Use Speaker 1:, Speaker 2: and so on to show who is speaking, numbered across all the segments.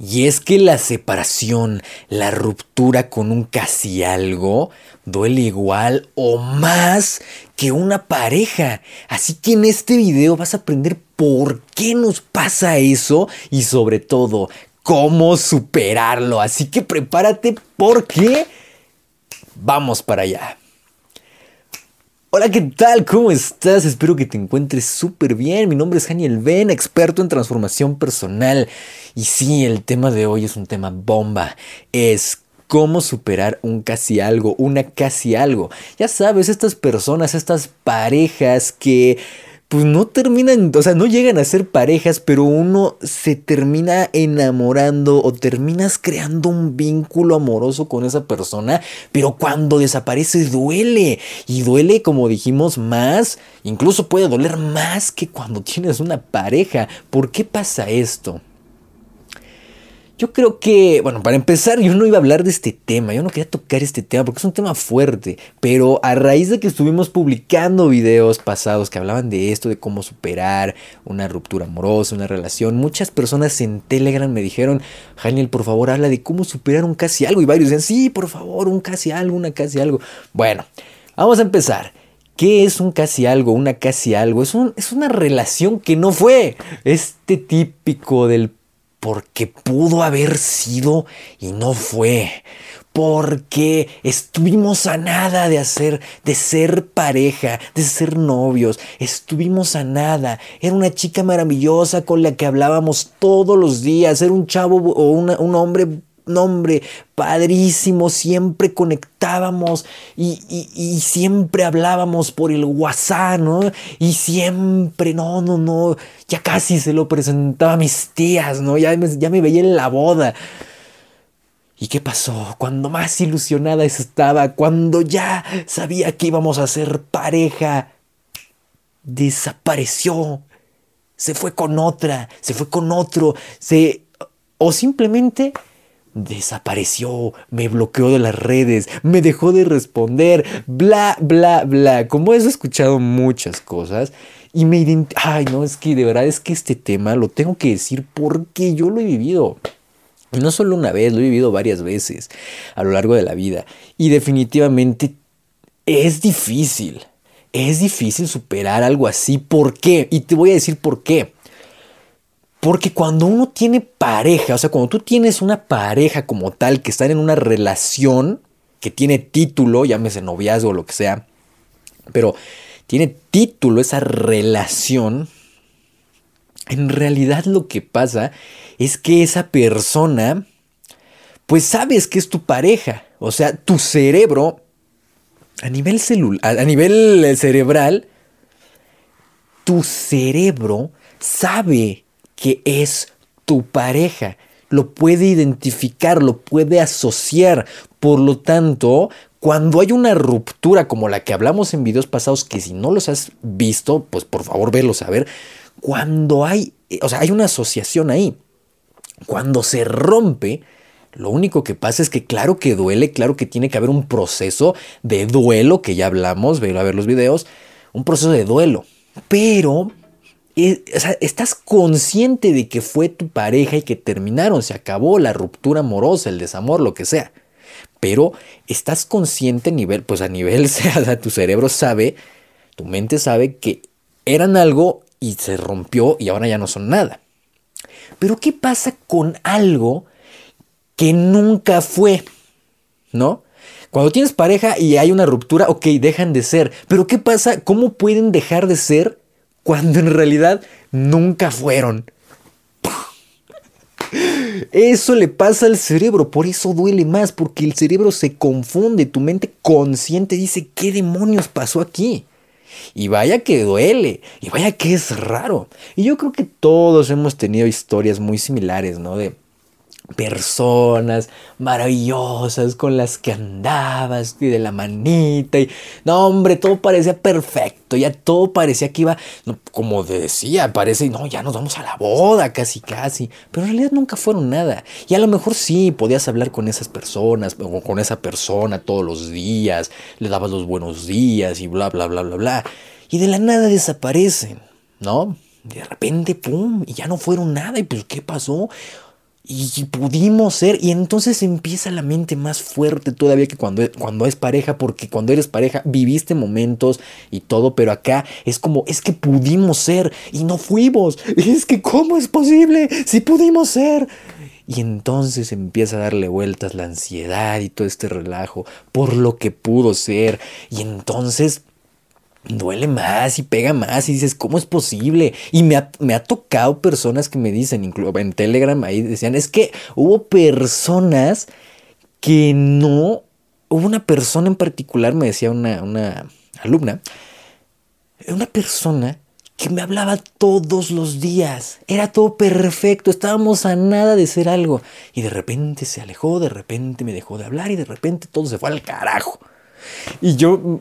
Speaker 1: Y es que la separación, la ruptura con un casi algo, duele igual o más que una pareja. Así que en este video vas a aprender por qué nos pasa eso y sobre todo cómo superarlo. Así que prepárate porque vamos para allá. Hola, ¿qué tal? ¿Cómo estás? Espero que te encuentres súper bien. Mi nombre es Daniel Ben, experto en transformación personal. Y sí, el tema de hoy es un tema bomba. Es cómo superar un casi algo, una casi algo. Ya sabes, estas personas, estas parejas que pues no terminan, o sea, no llegan a ser parejas, pero uno se termina enamorando o terminas creando un vínculo amoroso con esa persona, pero cuando desaparece duele y duele, como dijimos, más, incluso puede doler más que cuando tienes una pareja. ¿Por qué pasa esto? Yo creo que, bueno, para empezar, yo no iba a hablar de este tema, yo no quería tocar este tema porque es un tema fuerte, pero a raíz de que estuvimos publicando videos pasados que hablaban de esto, de cómo superar una ruptura amorosa, una relación, muchas personas en Telegram me dijeron, Daniel, por favor, habla de cómo superar un casi algo, y varios decían, sí, por favor, un casi algo, una casi algo. Bueno, vamos a empezar. ¿Qué es un casi algo, una casi algo? Es, un, es una relación que no fue. Este típico del porque pudo haber sido y no fue. Porque estuvimos a nada de hacer, de ser pareja, de ser novios. Estuvimos a nada. Era una chica maravillosa con la que hablábamos todos los días. Era un chavo o un hombre nombre padrísimo, siempre conectábamos y, siempre hablábamos por el WhatsApp, ¿no? Y siempre, no, no, no, ya casi se lo presentaba a mis tías, ¿no? Ya me, ya me veía en la boda. ¿Y qué pasó? Cuando más ilusionada estaba, cuando ya sabía que íbamos a ser pareja, desapareció. Se fue con otra, se fue con otro, se... O simplemente desapareció, me bloqueó de las redes, me dejó de responder, bla, bla, bla. Como he escuchado muchas cosas y me Ay, no, es que de verdad es que este tema lo tengo que decir porque yo lo he vivido. Y no solo una vez, lo he vivido varias veces a lo largo de la vida. Y definitivamente es difícil. Es difícil superar algo así. ¿Por qué? Y te voy a decir por qué. Porque cuando uno tiene pareja, o sea, cuando tú tienes una pareja como tal que están en una relación que tiene título, llámese noviazgo o lo que sea, pero tiene título esa relación, en realidad lo que pasa es que esa persona, pues sabes que es tu pareja, o sea, tu cerebro, a nivel celular, a nivel cerebral, tu cerebro sabe que es tu pareja. Lo puede identificar, lo puede asociar. Por lo tanto, cuando hay una ruptura como la que hablamos en videos pasados, que si no los has visto, pues por favor verlos a ver. Cuando hay, o sea, hay una asociación ahí. Cuando se rompe, lo único que pasa es que claro que duele, claro que tiene que haber un proceso de duelo, que ya hablamos, ve a ver los videos, un proceso de duelo. Pero estás consciente de que fue tu pareja y que terminaron, se acabó la ruptura amorosa, el desamor, lo que sea. Pero estás consciente a nivel, pues a nivel, sea, tu cerebro sabe, tu mente sabe que eran algo y se rompió y ahora ya no son nada. Pero ¿qué pasa con algo que nunca fue? ¿No? Cuando tienes pareja y hay una ruptura, ok, dejan de ser. Pero ¿qué pasa? ¿Cómo pueden dejar de ser cuando en realidad nunca fueron. Eso le pasa al cerebro, por eso duele más, porque el cerebro se confunde, tu mente consciente dice, ¿qué demonios pasó aquí? Y vaya que duele, y vaya que es raro. Y yo creo que todos hemos tenido historias muy similares, ¿no? Personas maravillosas con las que andabas y de la manita y no hombre todo parecía perfecto ya todo parecía que iba como decía parece no ya nos vamos a la boda casi casi pero en realidad nunca fueron nada. Y a lo mejor sí podías hablar con esas personas o con esa persona todos los días le dabas los buenos días y bla bla bla bla bla y de la nada desaparecen no de repente pum y ya no fueron nada y pues qué pasó y pudimos ser, y entonces empieza la mente más fuerte todavía que cuando, cuando es pareja, porque cuando eres pareja viviste momentos y todo, pero acá es como, es que pudimos ser y no fuimos, es que ¿cómo es posible si pudimos ser? Y entonces empieza a darle vueltas la ansiedad y todo este relajo por lo que pudo ser, y entonces duele más y pega más y dices, ¿cómo es posible? Y me ha, me ha tocado personas que me dicen, incluso en Telegram ahí decían, es que hubo personas que no, hubo una persona en particular, me decía una, una alumna, una persona que me hablaba todos los días. Era todo perfecto, estábamos a nada de ser algo. Y de repente se alejó, de repente me dejó de hablar y de repente todo se fue al carajo. Y yo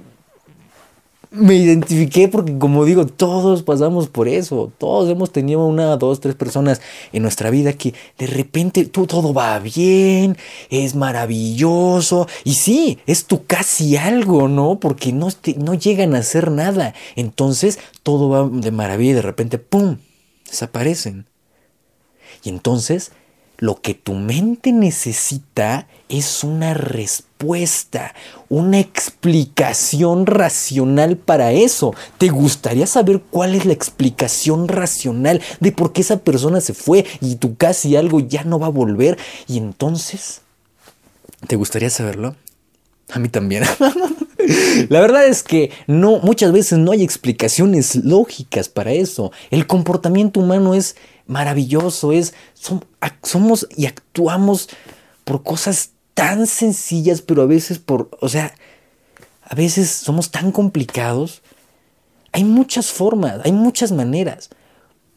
Speaker 1: me identifiqué porque como digo, todos pasamos por eso, todos hemos tenido una, dos, tres personas en nuestra vida que de repente tú, todo va bien, es maravilloso y sí, es tu casi algo, ¿no? Porque no, no llegan a hacer nada, entonces todo va de maravilla y de repente, ¡pum!, desaparecen. Y entonces lo que tu mente necesita es una respuesta, una explicación racional para eso. ¿Te gustaría saber cuál es la explicación racional de por qué esa persona se fue y tu casi algo ya no va a volver? Y entonces, ¿te gustaría saberlo? A mí también. La verdad es que no, muchas veces no hay explicaciones lógicas para eso. El comportamiento humano es maravilloso, es, somos y actuamos por cosas tan sencillas, pero a veces por, o sea, a veces somos tan complicados. Hay muchas formas, hay muchas maneras.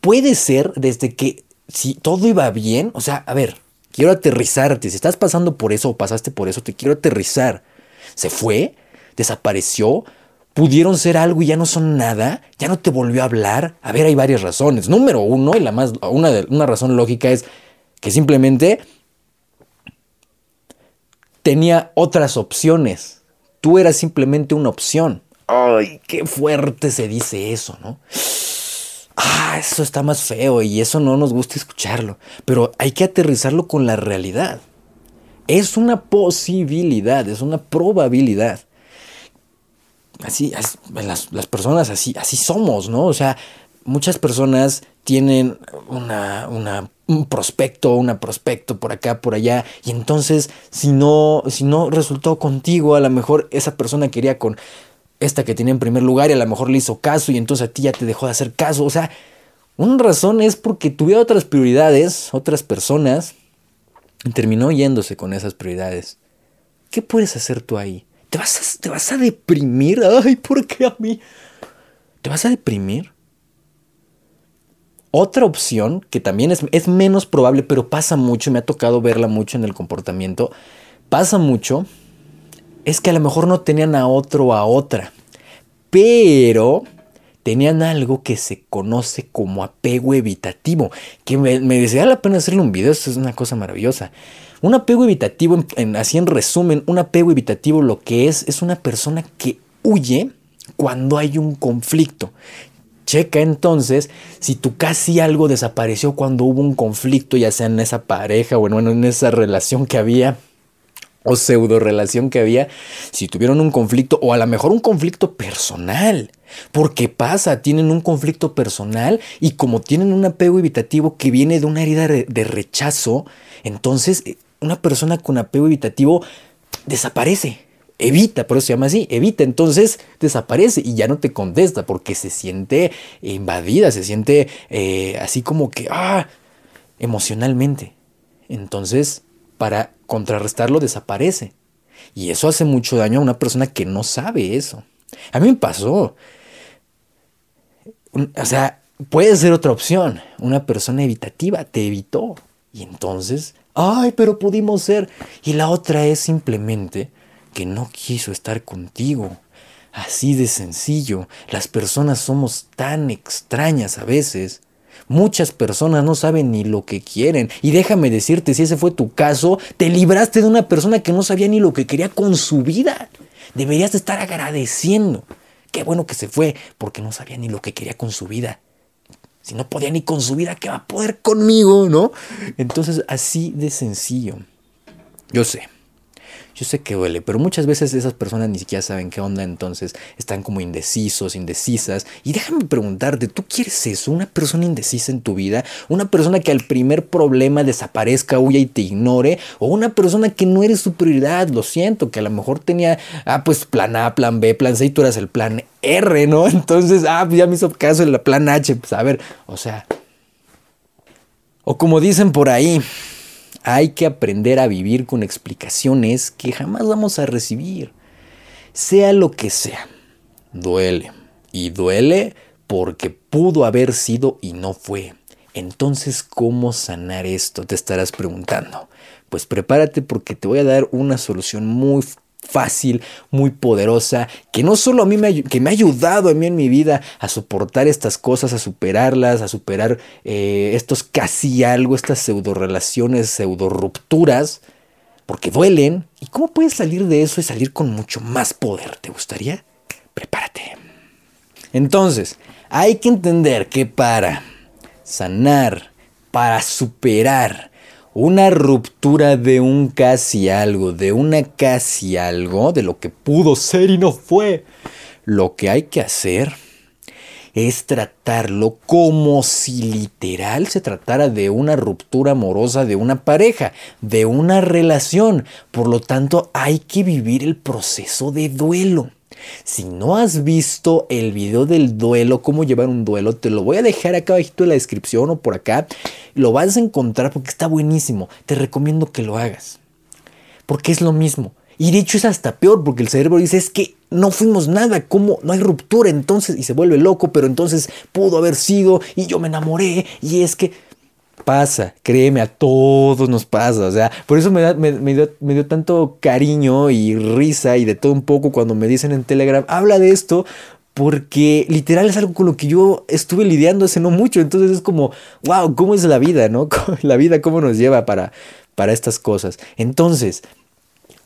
Speaker 1: Puede ser desde que si todo iba bien, o sea, a ver, quiero aterrizarte, si estás pasando por eso o pasaste por eso, te quiero aterrizar. Se fue, desapareció, pudieron ser algo y ya no son nada, ya no te volvió a hablar. A ver, hay varias razones. Número uno, y la más, una, una razón lógica es que simplemente tenía otras opciones. Tú eras simplemente una opción. Ay, qué fuerte se dice eso, ¿no? Ah, eso está más feo y eso no nos gusta escucharlo. Pero hay que aterrizarlo con la realidad. Es una posibilidad, es una probabilidad así, las, personas así, así somos, ¿no? O sea, muchas personas tienen una, un prospecto, una prospecto por acá, por allá, y entonces si no, si no resultó contigo, a lo mejor esa persona quería con esta que tenía en primer lugar y a lo mejor le hizo caso y entonces a ti ya te dejó de hacer caso, o sea, una razón es porque tuviera otras prioridades, otras personas, y terminó yéndose con esas prioridades. ¿Qué puedes hacer tú ahí? ¿Te vas, a, ¿Te vas a deprimir? Ay, ¿por qué a mí? ¿Te vas a deprimir? Otra opción, que también es, es, menos probable, pero pasa mucho, me ha tocado verla mucho en el comportamiento, pasa mucho, es que a lo mejor no tenían a otro a otra, pero tenían algo que se conoce como apego evitativo, que me, me desea la pena hacerle un video, esto es una cosa maravillosa. Un apego evitativo, en, así en resumen, un apego evitativo lo que es es una persona que huye cuando hay un conflicto. Checa entonces si tú casi algo desapareció cuando hubo un conflicto, ya sea en esa pareja o bueno, en esa relación que había o pseudo relación que había, si tuvieron un conflicto o a lo mejor un conflicto personal. Porque pasa, tienen un conflicto personal y como tienen un apego evitativo que viene de una herida de rechazo, entonces eh, una persona con apego evitativo desaparece. Evita, por eso se llama así, evita, entonces desaparece y ya no te contesta porque se siente invadida, se siente eh, así como que, ah, emocionalmente. Entonces, para contrarrestarlo, desaparece. Y eso hace mucho daño a una persona que no sabe eso. A mí me pasó. O sea, puede ser otra opción. Una persona evitativa te evitó. Y entonces ay, pero pudimos ser. Y la otra es simplemente que no quiso estar contigo. Así de sencillo. Las personas somos tan extrañas a veces. Muchas personas no saben ni lo que quieren. Y déjame decirte, si ese fue tu caso, te libraste de una persona que no sabía ni lo que quería con su vida. Deberías de estar agradeciendo. Qué bueno que se fue, porque no sabía ni lo que quería con su vida. Si no podía ni con su vida, ¿qué va a poder conmigo, no? Entonces, así de sencillo. Yo sé, yo sé que duele, pero muchas veces esas personas ni siquiera saben qué onda, entonces están como indecisos, indecisas. Y déjame preguntarte, ¿tú quieres eso? ¿Una persona indecisa en tu vida? ¿Una persona que al primer problema desaparezca, huya y te ignore? ¿O una persona que no eres su prioridad? Lo siento, que a lo mejor tenía, ah, pues plan A, plan B, plan C y tú eras el plan R, ¿no? Entonces, ah, ya me hizo caso el plan H. Pues a ver, o sea... O como dicen por ahí, hay que aprender a vivir con explicaciones que jamás vamos a recibir. Sea lo que sea, duele. Y duele porque pudo haber sido y no fue. Entonces, ¿cómo sanar esto? Te estarás preguntando. Pues prepárate porque te voy a dar una solución muy fácil, muy poderosa, que no solo a mí me, que me ha ayudado a mí en mi vida a soportar estas cosas, a superarlas, a superar eh, estos casi algo, estas pseudo relaciones, pseudo rupturas, porque duelen. ¿Y cómo puedes salir de eso y salir con mucho más poder? ¿Te gustaría? Prepárate. Entonces, hay que entender que para sanar, para superar, una ruptura de un casi algo, de una casi algo, de lo que pudo ser y no fue. Lo que hay que hacer es tratarlo como si literal se tratara de una ruptura amorosa de una pareja, de una relación. Por lo tanto, hay que vivir el proceso de duelo. Si no has visto el video del duelo, cómo llevar un duelo, te lo voy a dejar acá abajito en la descripción o por acá. Lo vas a encontrar porque está buenísimo. Te recomiendo que lo hagas. Porque es lo mismo. Y de hecho es hasta peor porque el cerebro dice es que no fuimos nada, ¿cómo? No hay ruptura entonces y se vuelve loco, pero entonces pudo haber sido y yo me enamoré y es que pasa, créeme, a todos nos pasa. O sea, por eso me, me, dio, tanto cariño y risa y de todo un poco cuando me dicen en Telegram, habla de esto, porque literal es algo con lo que yo estuve lidiando hace no mucho. Entonces es como, wow, ¿cómo es la vida, no? La vida, ¿cómo nos lleva para, para estas cosas? Entonces,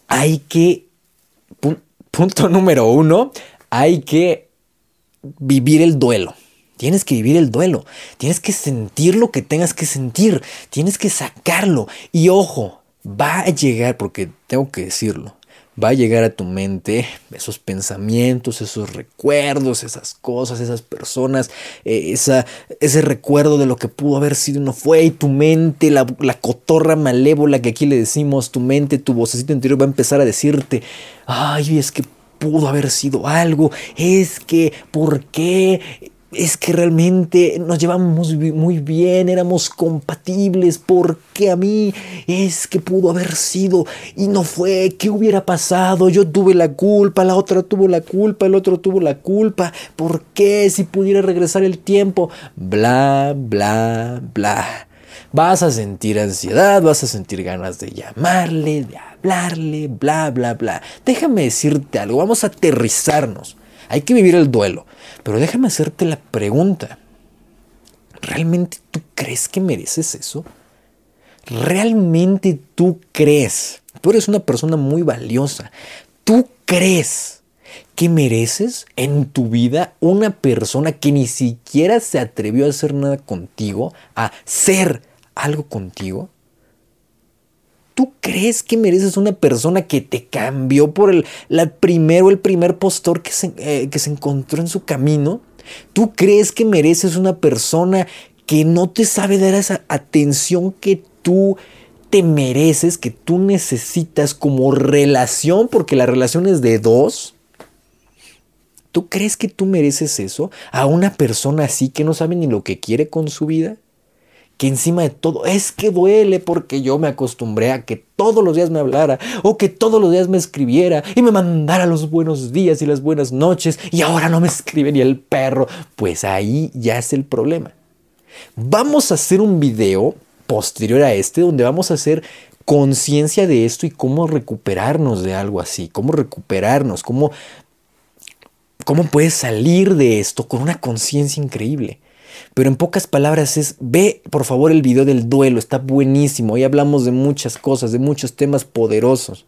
Speaker 1: hay que, punto número uno, hay que vivir el duelo. Tienes que vivir el duelo, tienes que sentir lo que tengas que sentir, tienes que sacarlo. Y ojo, va a llegar, porque tengo que decirlo, va a llegar a tu mente esos pensamientos, esos recuerdos, esas cosas, esas personas, eh, ese recuerdo de lo que pudo haber sido y no fue, y tu mente, la, la, cotorra malévola que aquí le decimos, tu mente, tu vocecito interior va a empezar a decirte, ay, es que pudo haber sido algo, es que, ¿por qué? Es que realmente nos llevamos muy bien, éramos compatibles, porque a mí es que pudo haber sido y no fue, ¿qué hubiera pasado? Yo tuve la culpa, la otra tuvo la culpa, el otro tuvo la culpa, ¿por qué si pudiera regresar el tiempo? Bla, bla, bla. Vas a sentir ansiedad, vas a sentir ganas de llamarle, de hablarle, bla, bla, bla. Déjame decirte algo, vamos a aterrizarnos. Hay que vivir el duelo. Pero déjame hacerte la pregunta. ¿Realmente tú crees que mereces eso? ¿Realmente tú crees? Tú eres una persona muy valiosa. ¿Tú crees que mereces en tu vida una persona que ni siquiera se atrevió a hacer nada contigo, a ser algo contigo? ¿Tú crees que mereces una persona que te cambió por el la primero el primer postor que se, eh, que se encontró en su camino? ¿Tú crees que mereces una persona que no te sabe dar esa atención que tú te mereces, que tú necesitas como relación, porque la relación es de dos? ¿Tú crees que tú mereces eso? ¿A una persona así que no sabe ni lo que quiere con su vida? Que encima de todo es que duele porque yo me acostumbré a que todos los días me hablara o que todos los días me escribiera y me mandara los buenos días y las buenas noches y ahora no me escribe ni el perro. Pues ahí ya es el problema. Vamos a hacer un video posterior a este donde vamos a hacer conciencia de esto y cómo recuperarnos de algo así, cómo recuperarnos, cómo, cómo puedes salir de esto con una conciencia increíble. Pero en pocas palabras es, ve por favor el video del duelo, está buenísimo. Hoy hablamos de muchas cosas, de muchos temas poderosos.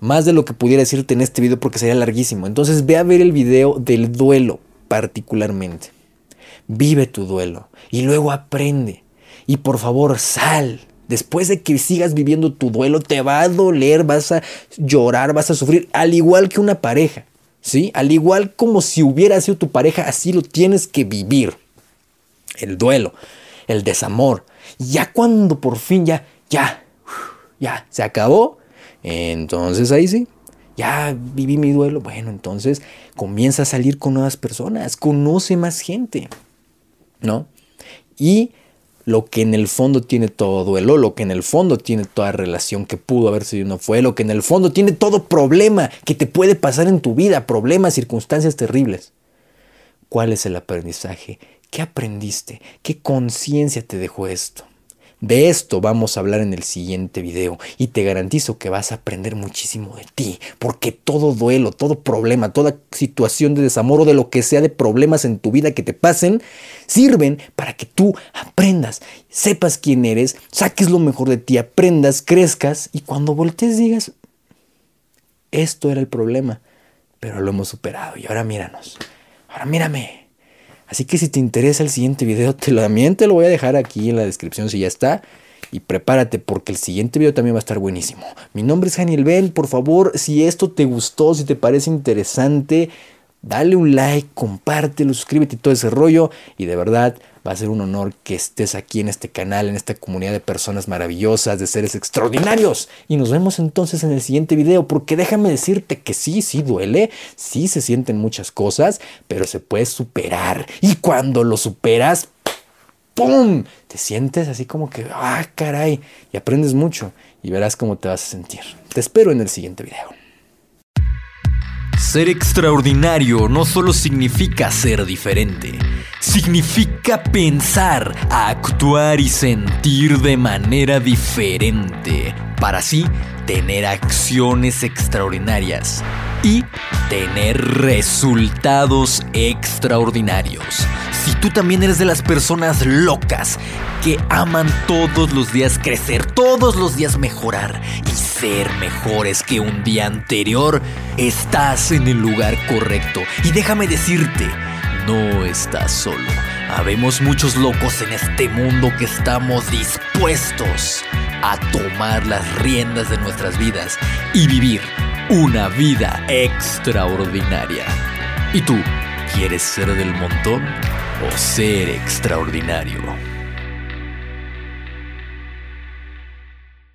Speaker 1: Más de lo que pudiera decirte en este video porque sería larguísimo. Entonces ve a ver el video del duelo particularmente. vive tu duelo y luego aprende. Y por favor, sal. Después de que sigas viviendo tu duelo, te va a doler, vas a llorar, vas a sufrir, al igual que una pareja. ¿Sí? Al igual como si hubiera sido tu pareja, así lo tienes que vivir. El duelo, el desamor. Ya cuando por fin ya, ya, ya, se acabó, entonces ahí sí, ya viví mi duelo. Bueno, entonces comienza a salir con nuevas personas, conoce más gente, ¿no? Y lo que en el fondo tiene todo duelo, lo que en el fondo tiene toda relación que pudo haber sido no fue, lo que en el fondo tiene todo problema que te puede pasar en tu vida, problemas, circunstancias terribles. ¿Cuál es el aprendizaje? ¿Qué aprendiste? ¿Qué conciencia te dejó esto? De esto vamos a hablar en el siguiente video y te garantizo que vas a aprender muchísimo de ti, porque todo duelo, todo problema, toda situación de desamor o de lo que sea de problemas en tu vida que te pasen, sirven para que tú aprendas, sepas quién eres, saques lo mejor de ti, aprendas, crezcas y cuando voltees digas, esto era el problema, pero lo hemos superado y ahora míranos, ahora mírame. Así que si te interesa el siguiente video, te lo, también te lo voy a dejar aquí en la descripción si ya está. Y prepárate porque el siguiente video también va a estar buenísimo. Mi nombre es Daniel Ben. Por favor, si esto te gustó, si te parece interesante, dale un like, compártelo, suscríbete y todo ese rollo. Y de verdad, Va a ser un honor que estés aquí en este canal, en esta comunidad de personas maravillosas, de seres extraordinarios. Y nos vemos entonces en el siguiente video, porque déjame decirte que sí, sí duele, sí se sienten muchas cosas, pero se puede superar. Y cuando lo superas, ¡pum! Te sientes así como que, ah, caray, y aprendes mucho y verás cómo te vas a sentir. Te espero en el siguiente video.
Speaker 2: Ser extraordinario no solo significa ser diferente, significa pensar, actuar y sentir de manera diferente, para así tener acciones extraordinarias y tener resultados extraordinarios. Si tú también eres de las personas locas que aman todos los días crecer, todos los días mejorar y ser mejores que un día anterior, estás en el lugar correcto. Y déjame decirte, no estás solo. Habemos muchos locos en este mundo que estamos dispuestos a tomar las riendas de nuestras vidas y vivir una vida extraordinaria. ¿Y tú quieres ser del montón o ser extraordinario?